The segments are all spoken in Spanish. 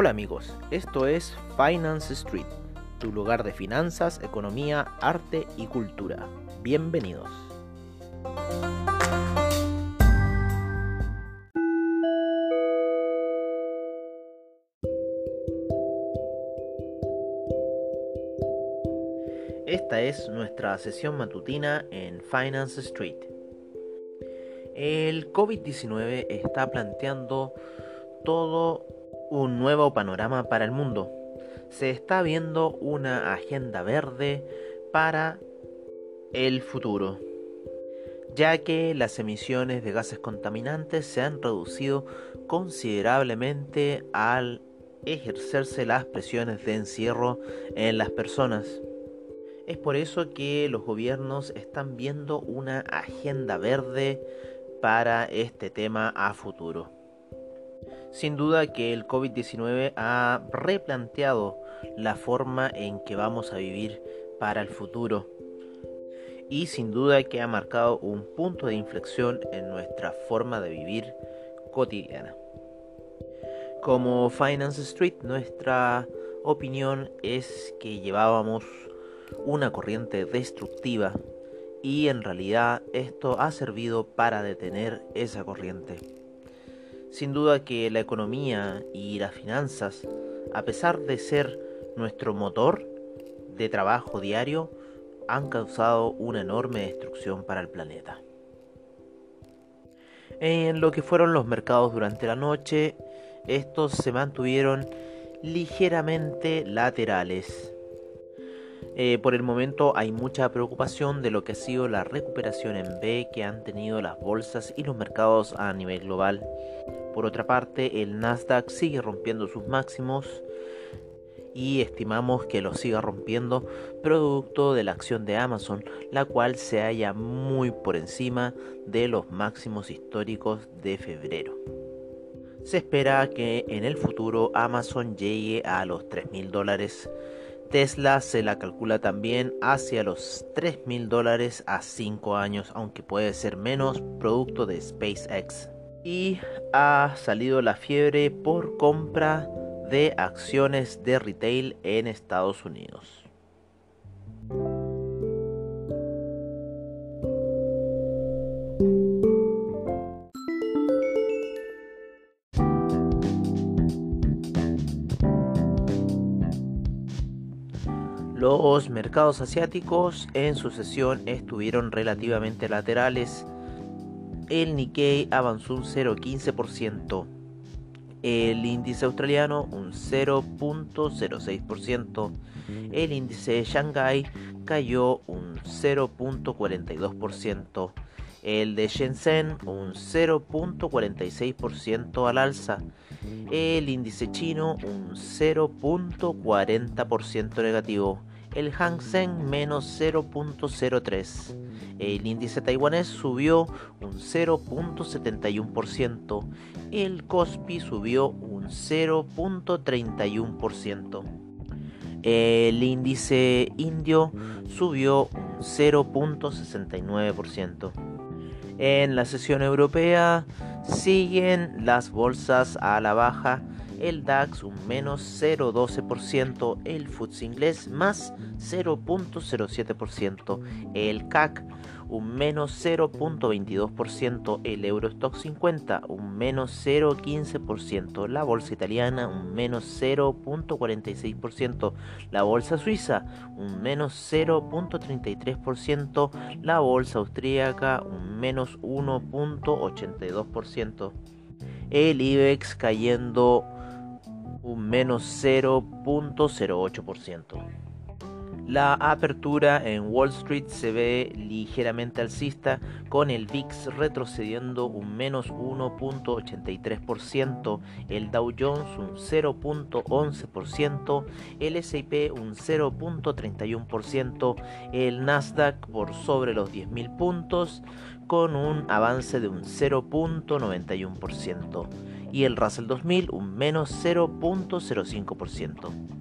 Hola amigos, esto es Finance Street, tu lugar de finanzas, economía, arte y cultura. Bienvenidos. Esta es nuestra sesión matutina en Finance Street. El COVID-19 está planteando todo un nuevo panorama para el mundo. Se está viendo una agenda verde para el futuro, ya que las emisiones de gases contaminantes se han reducido considerablemente al ejercerse las presiones de encierro en las personas. Es por eso que los gobiernos están viendo una agenda verde para este tema a futuro. Sin duda que el COVID-19 ha replanteado la forma en que vamos a vivir para el futuro y sin duda que ha marcado un punto de inflexión en nuestra forma de vivir cotidiana. Como Finance Street, nuestra opinión es que llevábamos una corriente destructiva y en realidad esto ha servido para detener esa corriente. Sin duda que la economía y las finanzas, a pesar de ser nuestro motor de trabajo diario, han causado una enorme destrucción para el planeta. En lo que fueron los mercados durante la noche, estos se mantuvieron ligeramente laterales. Eh, por el momento hay mucha preocupación de lo que ha sido la recuperación en B que han tenido las bolsas y los mercados a nivel global. Por otra parte, el Nasdaq sigue rompiendo sus máximos y estimamos que lo siga rompiendo producto de la acción de Amazon, la cual se halla muy por encima de los máximos históricos de febrero. Se espera que en el futuro Amazon llegue a los 3.000 dólares. Tesla se la calcula también hacia los 3.000 dólares a 5 años, aunque puede ser menos producto de SpaceX y ha salido la fiebre por compra de acciones de retail en Estados Unidos. Los mercados asiáticos en su sesión estuvieron relativamente laterales el Nikkei avanzó un 0,15%, el índice australiano un 0.06%, el índice de Shanghai cayó un 0.42%, el de Shenzhen un 0.46% al alza, el índice chino un 0.40% negativo, el Hang Seng menos 0.03%, el índice taiwanés subió un 0.71%, el Kospi subió un 0.31%, el índice indio subió un 0.69%. En la sesión europea siguen las bolsas a la baja el DAX un menos 0,12%, el FTSE inglés más 0.07%, el CAC un menos 0.22%, el Eurostock 50 un menos 0.15%, la bolsa italiana un menos 0.46%, la bolsa suiza un menos 0.33%, la bolsa austríaca un menos 1.82%, el IBEX cayendo un menos 0.08%. La apertura en Wall Street se ve ligeramente alcista con el VIX retrocediendo un menos 1.83%, el Dow Jones un 0.11%, el S&P un 0.31%, el Nasdaq por sobre los 10.000 puntos con un avance de un 0.91% y el Russell 2000 un menos 0.05%.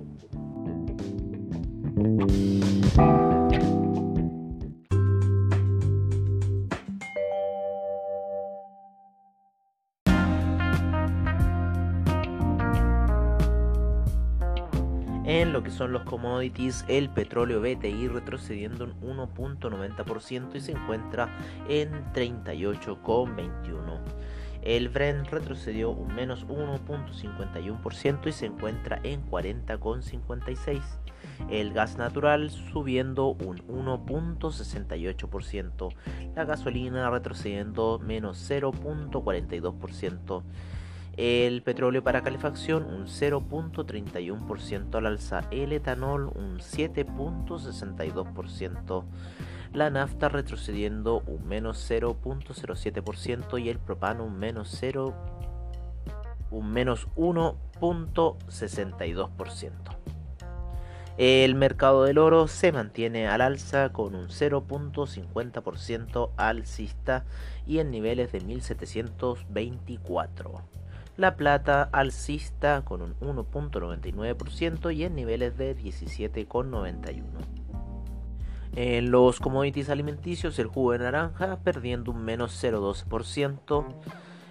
que son los commodities, el petróleo BTI retrocediendo un 1.90% y se encuentra en 38,21. El Brent retrocedió un menos 1.51% y se encuentra en 40,56. El gas natural subiendo un 1.68%. La gasolina retrocediendo menos 0.42%. El petróleo para calefacción un 0.31% al alza. El etanol un 7.62% la nafta retrocediendo un menos 0.07% y el propano un menos 0 un menos 1.62%. El mercado del oro se mantiene al alza con un 0.50% alcista y en niveles de 1724. La plata alcista con un 1.99% y en niveles de 17,91. En los commodities alimenticios, el jugo de naranja perdiendo un menos 0,12%,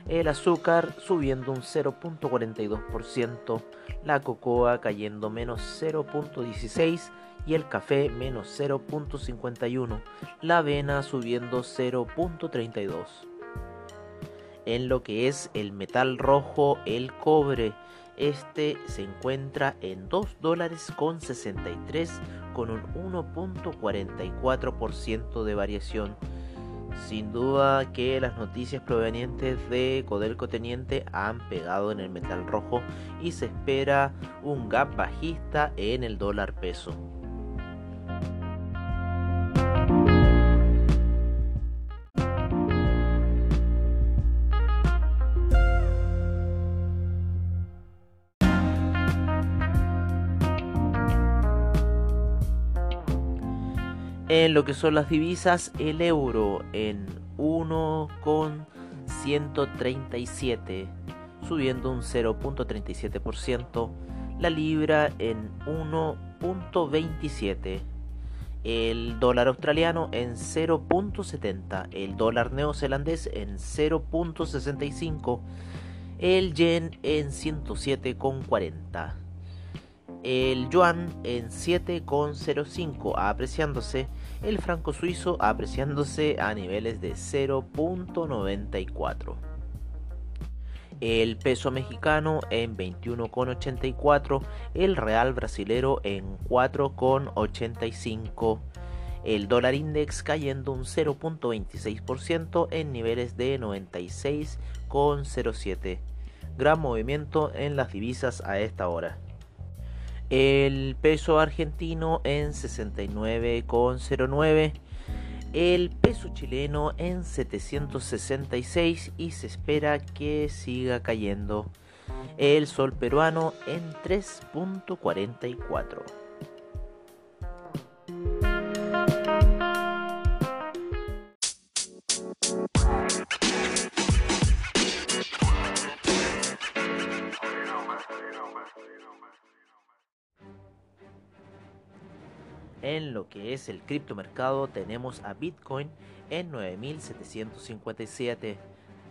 el azúcar subiendo un 0.42%, la cocoa cayendo menos 0.16% y el café menos 0.51%, la avena subiendo 0.32%. En lo que es el metal rojo, el cobre, este se encuentra en 2 dólares con 63 con un 1.44% de variación. Sin duda que las noticias provenientes de Codelco Teniente han pegado en el metal rojo y se espera un gap bajista en el dólar peso. En lo que son las divisas, el euro en 1,137, subiendo un 0.37%. La libra en 1.27. El dólar australiano en 0.70. El dólar neozelandés en 0.65. El yen en 107,40 el yuan en 7,05 apreciándose, el franco suizo apreciándose a niveles de 0.94. El peso mexicano en 21,84, el real brasilero en 4,85, el dólar index cayendo un 0.26% en niveles de 96,07. Gran movimiento en las divisas a esta hora. El peso argentino en 69,09. El peso chileno en 766 y se espera que siga cayendo. El sol peruano en 3.44. En lo que es el criptomercado tenemos a Bitcoin en 9757,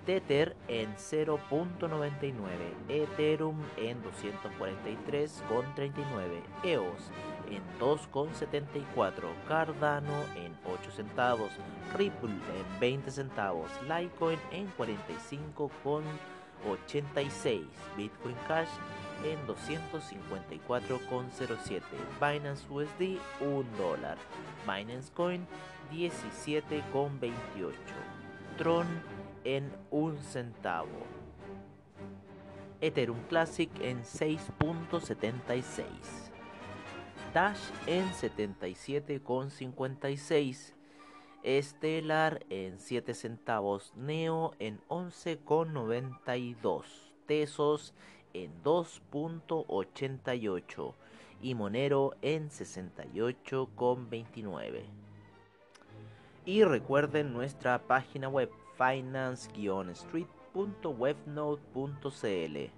Tether en 0.99, Ethereum en 243,39, EOS en 2,74, Cardano en 8 centavos, Ripple en 20 centavos, Litecoin en 45,86, Bitcoin Cash en 254,07. Binance USD 1 dólar. Binance Coin 17,28. Tron en 1 centavo. Ethereum Classic en 6.76. Dash en 77,56. Stellar en 7 centavos. Neo en 11,92. Tesos en 2.88 y Monero en 68,29. Y recuerden nuestra página web finance-street.webnode.cl.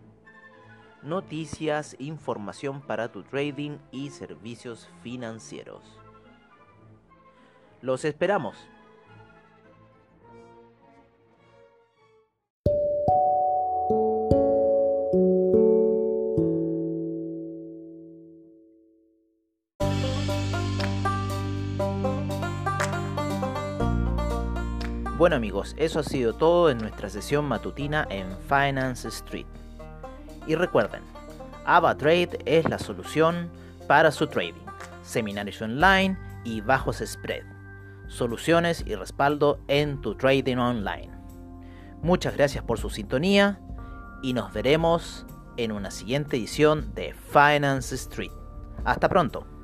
Noticias, información para tu trading y servicios financieros. Los esperamos. Bueno amigos, eso ha sido todo en nuestra sesión matutina en Finance Street. Y recuerden, AvaTrade es la solución para su trading, seminarios online y bajos spread soluciones y respaldo en tu trading online. Muchas gracias por su sintonía y nos veremos en una siguiente edición de Finance Street. Hasta pronto.